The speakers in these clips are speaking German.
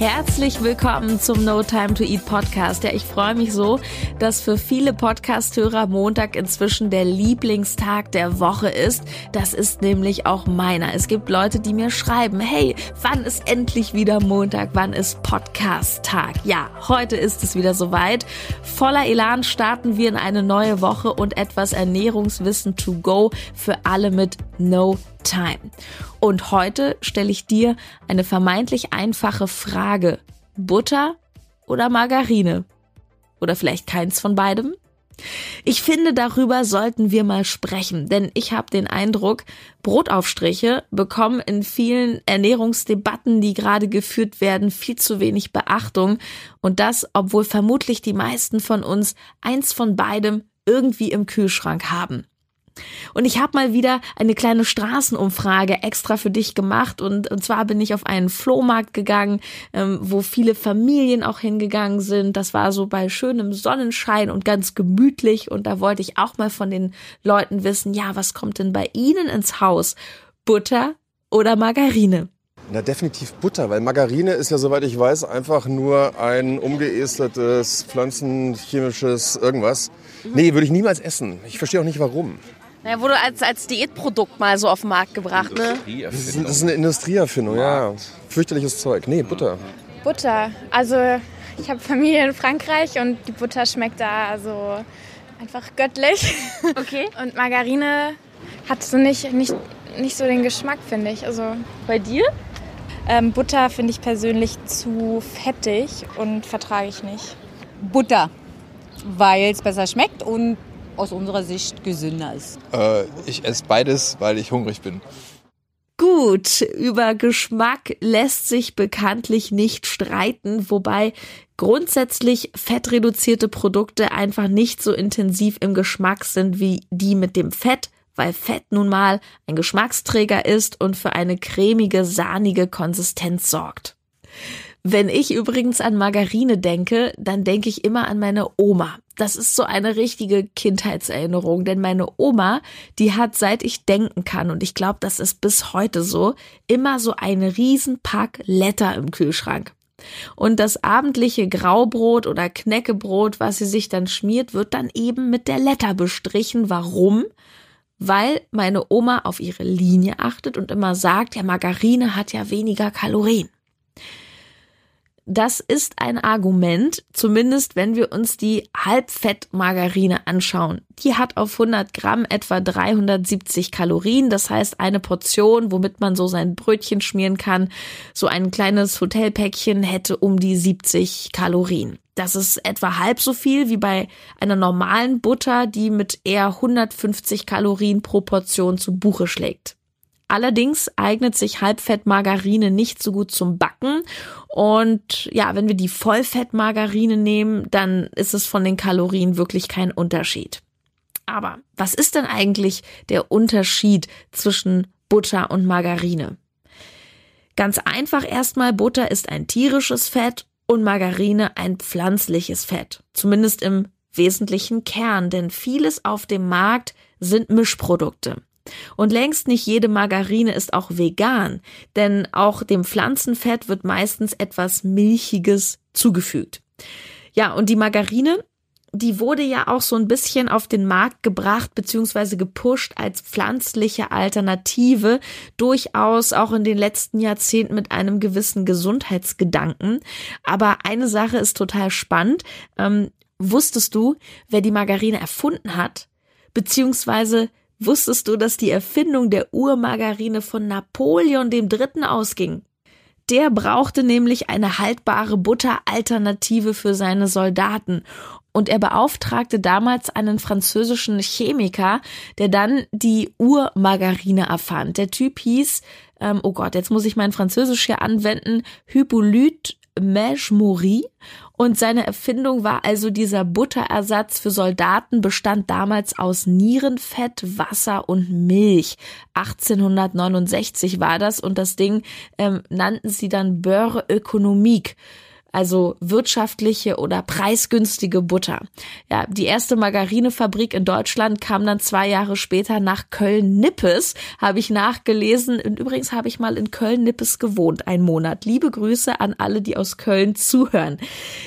Herzlich willkommen zum No Time to Eat Podcast. Ja, ich freue mich so, dass für viele Podcast-Hörer Montag inzwischen der Lieblingstag der Woche ist. Das ist nämlich auch meiner. Es gibt Leute, die mir schreiben, hey, wann ist endlich wieder Montag? Wann ist Podcast-Tag? Ja, heute ist es wieder soweit. Voller Elan starten wir in eine neue Woche und etwas Ernährungswissen to go für alle mit No Time. Und heute stelle ich dir eine vermeintlich einfache Frage. Butter oder Margarine? Oder vielleicht keins von beidem? Ich finde, darüber sollten wir mal sprechen, denn ich habe den Eindruck, Brotaufstriche bekommen in vielen Ernährungsdebatten, die gerade geführt werden, viel zu wenig Beachtung. Und das, obwohl vermutlich die meisten von uns eins von beidem irgendwie im Kühlschrank haben. Und ich habe mal wieder eine kleine Straßenumfrage extra für dich gemacht und, und zwar bin ich auf einen Flohmarkt gegangen, ähm, wo viele Familien auch hingegangen sind. Das war so bei schönem Sonnenschein und ganz gemütlich und da wollte ich auch mal von den Leuten wissen, ja, was kommt denn bei Ihnen ins Haus? Butter oder Margarine? Na, definitiv Butter, weil Margarine ist ja, soweit ich weiß, einfach nur ein umgeestertes, pflanzenchemisches irgendwas. Nee, würde ich niemals essen. Ich verstehe auch nicht warum. Naja, wurde als, als Diätprodukt mal so auf den Markt gebracht, ne? Das ist, das ist eine Industrieerfindung, ja. Fürchterliches Zeug. Nee, Butter. Butter. Also ich habe Familie in Frankreich und die Butter schmeckt da also einfach göttlich. Okay. Und Margarine hat so nicht, nicht, nicht so den Geschmack, finde ich. Also Bei dir? ähm, Butter finde ich persönlich zu fettig und vertrage ich nicht. Butter, weil es besser schmeckt und aus unserer Sicht gesünder ist. Äh, ich esse beides, weil ich hungrig bin. Gut, über Geschmack lässt sich bekanntlich nicht streiten, wobei grundsätzlich fettreduzierte Produkte einfach nicht so intensiv im Geschmack sind wie die mit dem Fett, weil Fett nun mal ein Geschmacksträger ist und für eine cremige, sahnige Konsistenz sorgt. Wenn ich übrigens an Margarine denke, dann denke ich immer an meine Oma. Das ist so eine richtige Kindheitserinnerung, denn meine Oma, die hat seit ich denken kann, und ich glaube, das ist bis heute so, immer so einen Riesenpack Letter im Kühlschrank. Und das abendliche Graubrot oder Knäckebrot, was sie sich dann schmiert, wird dann eben mit der Letter bestrichen. Warum? Weil meine Oma auf ihre Linie achtet und immer sagt, ja, Margarine hat ja weniger Kalorien. Das ist ein Argument, zumindest wenn wir uns die Halbfettmargarine anschauen. Die hat auf 100 Gramm etwa 370 Kalorien. Das heißt, eine Portion, womit man so sein Brötchen schmieren kann, so ein kleines Hotelpäckchen hätte um die 70 Kalorien. Das ist etwa halb so viel wie bei einer normalen Butter, die mit eher 150 Kalorien pro Portion zu Buche schlägt. Allerdings eignet sich Halbfettmargarine nicht so gut zum Backen. Und ja, wenn wir die Vollfettmargarine nehmen, dann ist es von den Kalorien wirklich kein Unterschied. Aber was ist denn eigentlich der Unterschied zwischen Butter und Margarine? Ganz einfach erstmal, Butter ist ein tierisches Fett und Margarine ein pflanzliches Fett. Zumindest im wesentlichen Kern, denn vieles auf dem Markt sind Mischprodukte. Und längst nicht jede Margarine ist auch vegan, denn auch dem Pflanzenfett wird meistens etwas Milchiges zugefügt. Ja, und die Margarine, die wurde ja auch so ein bisschen auf den Markt gebracht bzw. gepusht als pflanzliche Alternative, durchaus auch in den letzten Jahrzehnten mit einem gewissen Gesundheitsgedanken. Aber eine Sache ist total spannend. Ähm, wusstest du, wer die Margarine erfunden hat? Beziehungsweise Wusstest du, dass die Erfindung der Urmargarine von Napoleon III. ausging? Der brauchte nämlich eine haltbare Butteralternative für seine Soldaten und er beauftragte damals einen französischen Chemiker, der dann die Urmargarine erfand. Der Typ hieß, ähm, oh Gott, jetzt muss ich mein Französisch hier anwenden, Hippolyte Mèche-Maury Und seine Erfindung war also dieser Butterersatz für Soldaten, bestand damals aus Nierenfett, Wasser und Milch. 1869 war das und das Ding ähm, nannten sie dann Beurre Ökonomik also wirtschaftliche oder preisgünstige Butter. Ja, die erste Margarinefabrik in Deutschland kam dann zwei Jahre später nach Köln-Nippes, habe ich nachgelesen. Und übrigens habe ich mal in Köln-Nippes gewohnt, einen Monat. Liebe Grüße an alle, die aus Köln zuhören.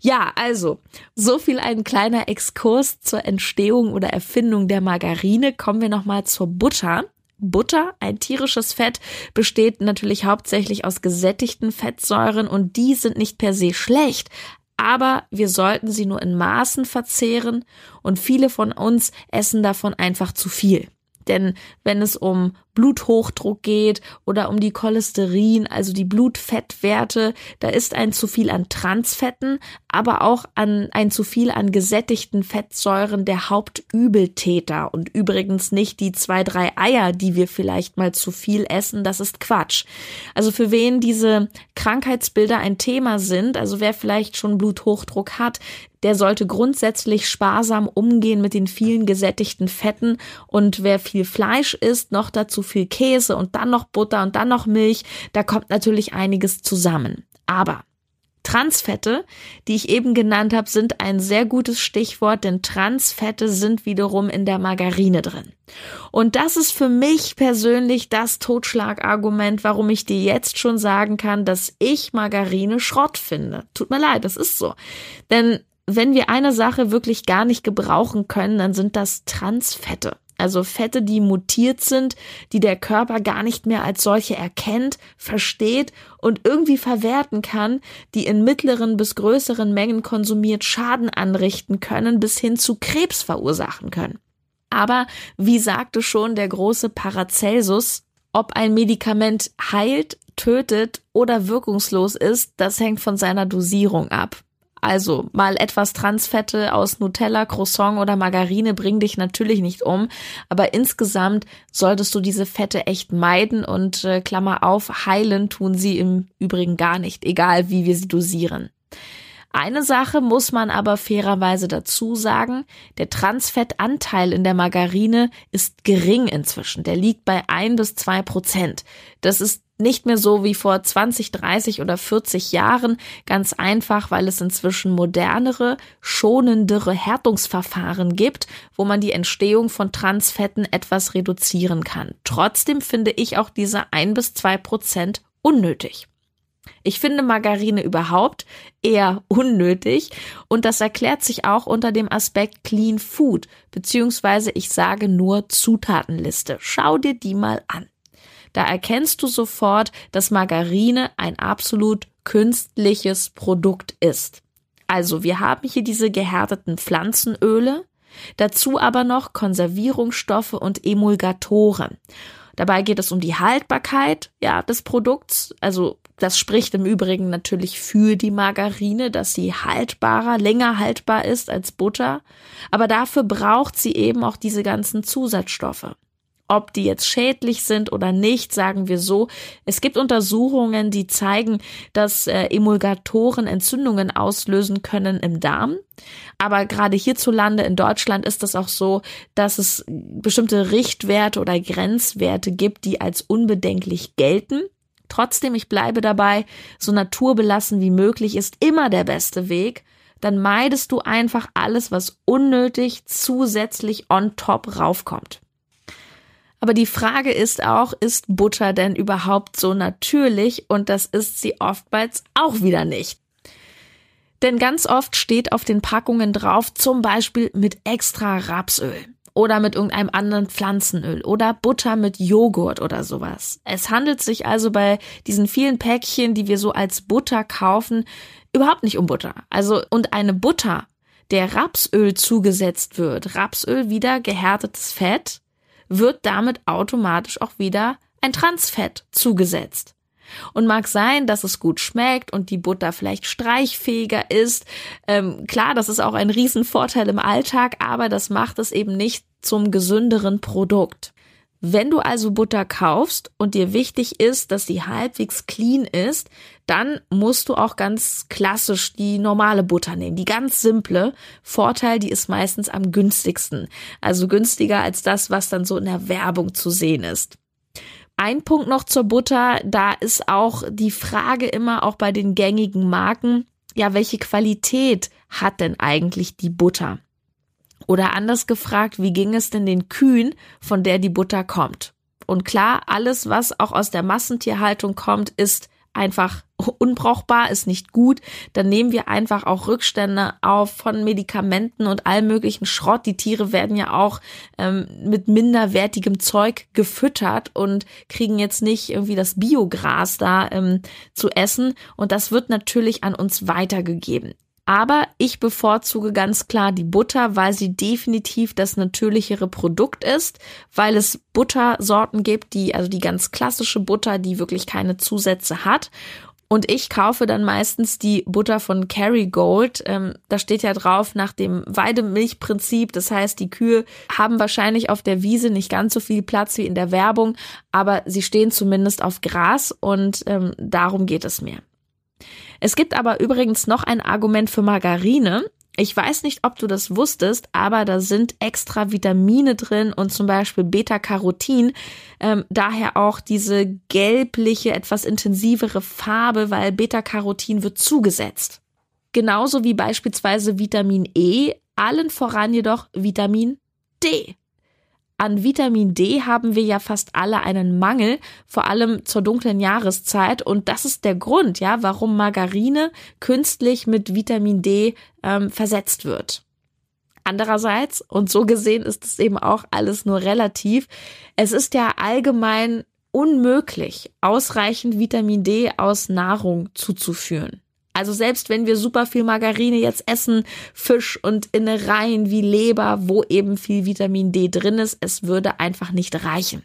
Ja, also, so viel ein kleiner Exkurs zur Entstehung oder Erfindung der Margarine. Kommen wir nochmal zur Butter. Butter, ein tierisches Fett, besteht natürlich hauptsächlich aus gesättigten Fettsäuren und die sind nicht per se schlecht, aber wir sollten sie nur in Maßen verzehren und viele von uns essen davon einfach zu viel. Denn wenn es um Bluthochdruck geht oder um die Cholesterin, also die Blutfettwerte, da ist ein zu viel an Transfetten, aber auch an ein zu viel an gesättigten Fettsäuren der Hauptübeltäter und übrigens nicht die zwei, drei Eier, die wir vielleicht mal zu viel essen, das ist Quatsch. Also für wen diese Krankheitsbilder ein Thema sind, also wer vielleicht schon Bluthochdruck hat, der sollte grundsätzlich sparsam umgehen mit den vielen gesättigten Fetten und wer viel Fleisch isst, noch dazu viel Käse und dann noch Butter und dann noch Milch, da kommt natürlich einiges zusammen. Aber Transfette, die ich eben genannt habe, sind ein sehr gutes Stichwort, denn Transfette sind wiederum in der Margarine drin. Und das ist für mich persönlich das Totschlagargument, warum ich dir jetzt schon sagen kann, dass ich Margarine Schrott finde. Tut mir leid, das ist so. Denn wenn wir eine Sache wirklich gar nicht gebrauchen können, dann sind das Transfette. Also Fette, die mutiert sind, die der Körper gar nicht mehr als solche erkennt, versteht und irgendwie verwerten kann, die in mittleren bis größeren Mengen konsumiert Schaden anrichten können, bis hin zu Krebs verursachen können. Aber wie sagte schon der große Paracelsus, ob ein Medikament heilt, tötet oder wirkungslos ist, das hängt von seiner Dosierung ab. Also mal etwas Transfette aus Nutella, Croissant oder Margarine bringen dich natürlich nicht um, aber insgesamt solltest du diese Fette echt meiden und äh, Klammer auf, heilen tun sie im Übrigen gar nicht, egal wie wir sie dosieren. Eine Sache muss man aber fairerweise dazu sagen, der Transfettanteil in der Margarine ist gering inzwischen. Der liegt bei ein bis zwei Prozent. Das ist nicht mehr so wie vor 20, 30 oder 40 Jahren, ganz einfach, weil es inzwischen modernere, schonendere Härtungsverfahren gibt, wo man die Entstehung von Transfetten etwas reduzieren kann. Trotzdem finde ich auch diese ein bis zwei Prozent unnötig. Ich finde Margarine überhaupt eher unnötig und das erklärt sich auch unter dem Aspekt Clean Food, beziehungsweise ich sage nur Zutatenliste. Schau dir die mal an. Da erkennst du sofort, dass Margarine ein absolut künstliches Produkt ist. Also wir haben hier diese gehärteten Pflanzenöle, dazu aber noch Konservierungsstoffe und Emulgatoren. Dabei geht es um die Haltbarkeit ja, des Produkts. Also das spricht im Übrigen natürlich für die Margarine, dass sie haltbarer, länger haltbar ist als Butter. Aber dafür braucht sie eben auch diese ganzen Zusatzstoffe. Ob die jetzt schädlich sind oder nicht, sagen wir so. Es gibt Untersuchungen, die zeigen, dass äh, Emulgatoren Entzündungen auslösen können im Darm. Aber gerade hierzulande in Deutschland ist es auch so, dass es bestimmte Richtwerte oder Grenzwerte gibt, die als unbedenklich gelten. Trotzdem, ich bleibe dabei, so naturbelassen wie möglich ist immer der beste Weg. Dann meidest du einfach alles, was unnötig zusätzlich on top raufkommt. Aber die Frage ist auch, ist Butter denn überhaupt so natürlich? Und das ist sie oftmals auch wieder nicht. Denn ganz oft steht auf den Packungen drauf, zum Beispiel mit extra Rapsöl oder mit irgendeinem anderen Pflanzenöl oder Butter mit Joghurt oder sowas. Es handelt sich also bei diesen vielen Päckchen, die wir so als Butter kaufen, überhaupt nicht um Butter. Also und eine Butter, der Rapsöl zugesetzt wird, Rapsöl wieder gehärtetes Fett, wird damit automatisch auch wieder ein Transfett zugesetzt. Und mag sein, dass es gut schmeckt und die Butter vielleicht streichfähiger ist. Ähm, klar, das ist auch ein Riesenvorteil im Alltag, aber das macht es eben nicht zum gesünderen Produkt. Wenn du also Butter kaufst und dir wichtig ist, dass sie halbwegs clean ist, dann musst du auch ganz klassisch die normale Butter nehmen, die ganz simple. Vorteil, die ist meistens am günstigsten, also günstiger als das, was dann so in der Werbung zu sehen ist. Ein Punkt noch zur Butter, da ist auch die Frage immer auch bei den gängigen Marken, ja, welche Qualität hat denn eigentlich die Butter? Oder anders gefragt, wie ging es denn den Kühen, von der die Butter kommt? Und klar, alles, was auch aus der Massentierhaltung kommt, ist einfach unbrauchbar, ist nicht gut, dann nehmen wir einfach auch Rückstände auf von Medikamenten und allem möglichen Schrott. Die Tiere werden ja auch ähm, mit minderwertigem Zeug gefüttert und kriegen jetzt nicht irgendwie das Biogras da ähm, zu essen. Und das wird natürlich an uns weitergegeben. Aber ich bevorzuge ganz klar die Butter, weil sie definitiv das natürlichere Produkt ist, weil es Buttersorten gibt, die, also die ganz klassische Butter, die wirklich keine Zusätze hat. Und ich kaufe dann meistens die Butter von Kerrygold. Ähm, da steht ja drauf nach dem Weidemilchprinzip. Das heißt, die Kühe haben wahrscheinlich auf der Wiese nicht ganz so viel Platz wie in der Werbung, aber sie stehen zumindest auf Gras und ähm, darum geht es mir. Es gibt aber übrigens noch ein Argument für Margarine. Ich weiß nicht, ob du das wusstest, aber da sind extra Vitamine drin und zum Beispiel Beta-Carotin. Ähm, daher auch diese gelbliche, etwas intensivere Farbe, weil Beta-Carotin wird zugesetzt. Genauso wie beispielsweise Vitamin E, allen voran jedoch Vitamin D. An Vitamin D haben wir ja fast alle einen Mangel, vor allem zur dunklen Jahreszeit. Und das ist der Grund, ja, warum Margarine künstlich mit Vitamin D ähm, versetzt wird. Andererseits, und so gesehen ist es eben auch alles nur relativ, es ist ja allgemein unmöglich, ausreichend Vitamin D aus Nahrung zuzuführen. Also selbst wenn wir super viel Margarine jetzt essen, Fisch und Innereien wie Leber, wo eben viel Vitamin D drin ist, es würde einfach nicht reichen.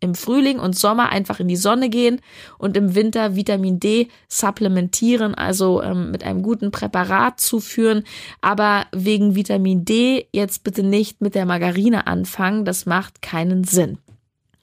Im Frühling und Sommer einfach in die Sonne gehen und im Winter Vitamin D supplementieren, also ähm, mit einem guten Präparat zuführen. Aber wegen Vitamin D jetzt bitte nicht mit der Margarine anfangen, das macht keinen Sinn.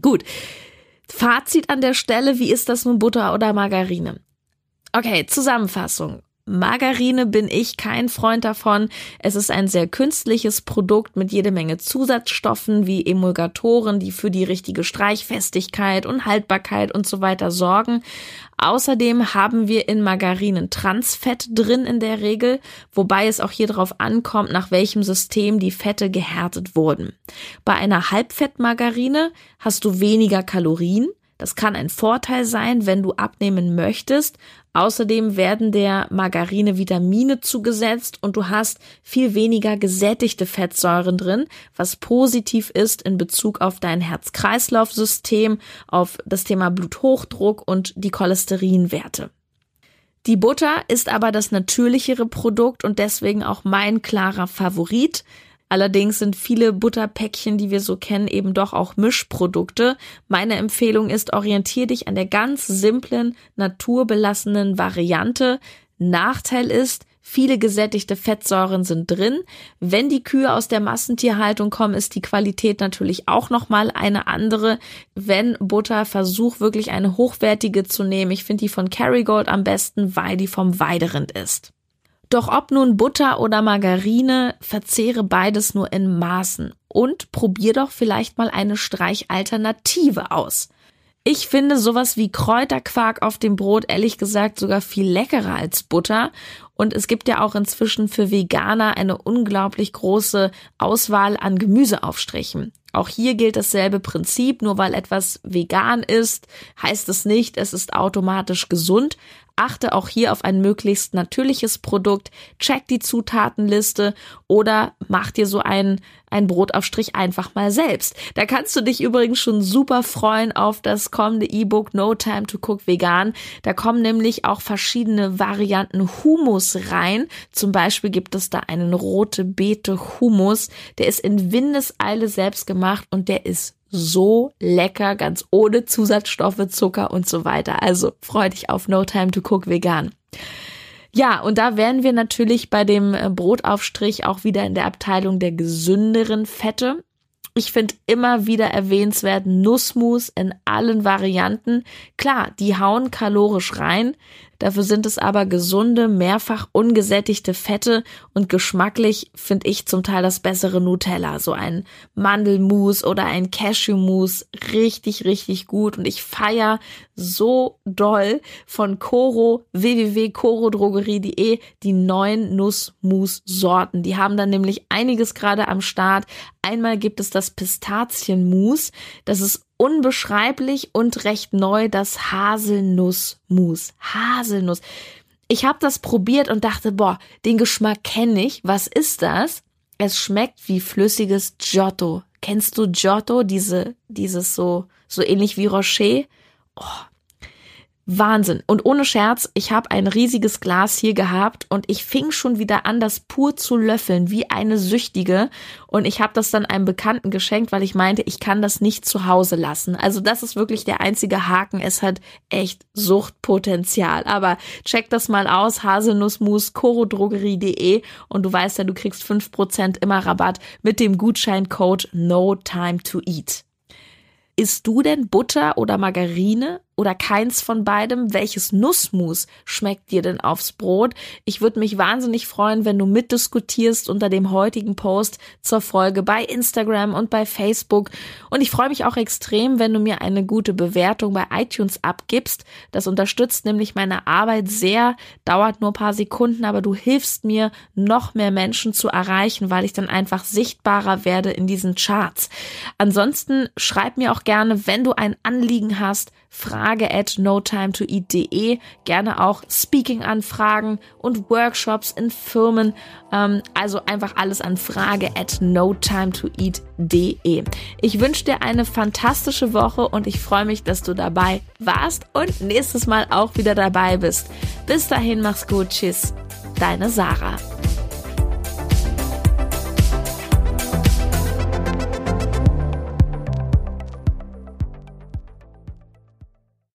Gut. Fazit an der Stelle, wie ist das mit Butter oder Margarine? Okay, Zusammenfassung. Margarine bin ich kein Freund davon. Es ist ein sehr künstliches Produkt mit jede Menge Zusatzstoffen wie Emulgatoren, die für die richtige Streichfestigkeit und Haltbarkeit und so weiter sorgen. Außerdem haben wir in Margarinen Transfett drin in der Regel, wobei es auch hier darauf ankommt, nach welchem System die Fette gehärtet wurden. Bei einer Halbfettmargarine hast du weniger Kalorien, das kann ein Vorteil sein, wenn du abnehmen möchtest, Außerdem werden der Margarine Vitamine zugesetzt und du hast viel weniger gesättigte Fettsäuren drin, was positiv ist in Bezug auf dein Herz-Kreislauf-System, auf das Thema Bluthochdruck und die Cholesterinwerte. Die Butter ist aber das natürlichere Produkt und deswegen auch mein klarer Favorit. Allerdings sind viele Butterpäckchen, die wir so kennen, eben doch auch Mischprodukte. Meine Empfehlung ist, orientier dich an der ganz simplen, naturbelassenen Variante. Nachteil ist, Viele gesättigte Fettsäuren sind drin. Wenn die Kühe aus der Massentierhaltung kommen, ist die Qualität natürlich auch nochmal eine andere. Wenn Butter, versuch wirklich eine hochwertige zu nehmen. Ich finde die von Kerrygold am besten, weil die vom Weiderind ist. Doch ob nun Butter oder Margarine, verzehre beides nur in Maßen und probier doch vielleicht mal eine Streichalternative aus. Ich finde sowas wie Kräuterquark auf dem Brot ehrlich gesagt sogar viel leckerer als Butter. Und es gibt ja auch inzwischen für Veganer eine unglaublich große Auswahl an Gemüseaufstrichen. Auch hier gilt dasselbe Prinzip, nur weil etwas vegan ist, heißt es nicht, es ist automatisch gesund. Achte auch hier auf ein möglichst natürliches Produkt, check die Zutatenliste oder mach dir so einen, einen Brotaufstrich einfach mal selbst. Da kannst du dich übrigens schon super freuen auf das kommende E-Book No Time to Cook Vegan. Da kommen nämlich auch verschiedene Varianten Humus rein. Zum Beispiel gibt es da einen rote Beete Humus. Der ist in Windeseile selbst gemacht und der ist so lecker, ganz ohne Zusatzstoffe, Zucker und so weiter. Also freu dich auf No Time to Cook vegan. Ja, und da wären wir natürlich bei dem äh, Brotaufstrich auch wieder in der Abteilung der gesünderen Fette. Ich finde immer wieder erwähnenswert Nussmus in allen Varianten. Klar, die hauen kalorisch rein, Dafür sind es aber gesunde, mehrfach ungesättigte Fette und geschmacklich finde ich zum Teil das bessere Nutella. So ein Mandelmus oder ein Cashewmus. Richtig, richtig gut. Und ich feier so doll von Coro, www.corodrogerie.de, die neuen Nussmus-Sorten. Die haben dann nämlich einiges gerade am Start. Einmal gibt es das Pistazienmus. Das ist unbeschreiblich und recht neu das Haselnussmus. Haselnuss. Ich habe das probiert und dachte, boah, den Geschmack kenne ich. Was ist das? Es schmeckt wie flüssiges Giotto. Kennst du Giotto? Diese, dieses so, so ähnlich wie Rocher? Oh, Wahnsinn. Und ohne Scherz, ich habe ein riesiges Glas hier gehabt und ich fing schon wieder an, das pur zu löffeln, wie eine Süchtige. Und ich habe das dann einem Bekannten geschenkt, weil ich meinte, ich kann das nicht zu Hause lassen. Also das ist wirklich der einzige Haken. Es hat echt Suchtpotenzial. Aber check das mal aus, Haselnussmus, chorodrogerie.de und du weißt ja, du kriegst fünf Prozent immer Rabatt mit dem Gutscheincode No Time to Eat. Isst du denn Butter oder Margarine oder keins von beidem? Welches Nussmus schmeckt dir denn aufs Brot? Ich würde mich wahnsinnig freuen, wenn du mitdiskutierst unter dem heutigen Post zur Folge bei Instagram und bei Facebook. Und ich freue mich auch extrem, wenn du mir eine gute Bewertung bei iTunes abgibst. Das unterstützt nämlich meine Arbeit sehr, dauert nur paar Sekunden, aber du hilfst mir, noch mehr Menschen zu erreichen, weil ich dann einfach sichtbarer werde in diesen Charts. Ansonsten schreib mir auch gerne, wenn du ein Anliegen hast, frage at notimetoeat.de, gerne auch Speaking-Anfragen und Workshops in Firmen, ähm, also einfach alles an frage at notimetoeat.de. Ich wünsche dir eine fantastische Woche und ich freue mich, dass du dabei warst und nächstes Mal auch wieder dabei bist. Bis dahin, mach's gut, tschüss, deine Sarah.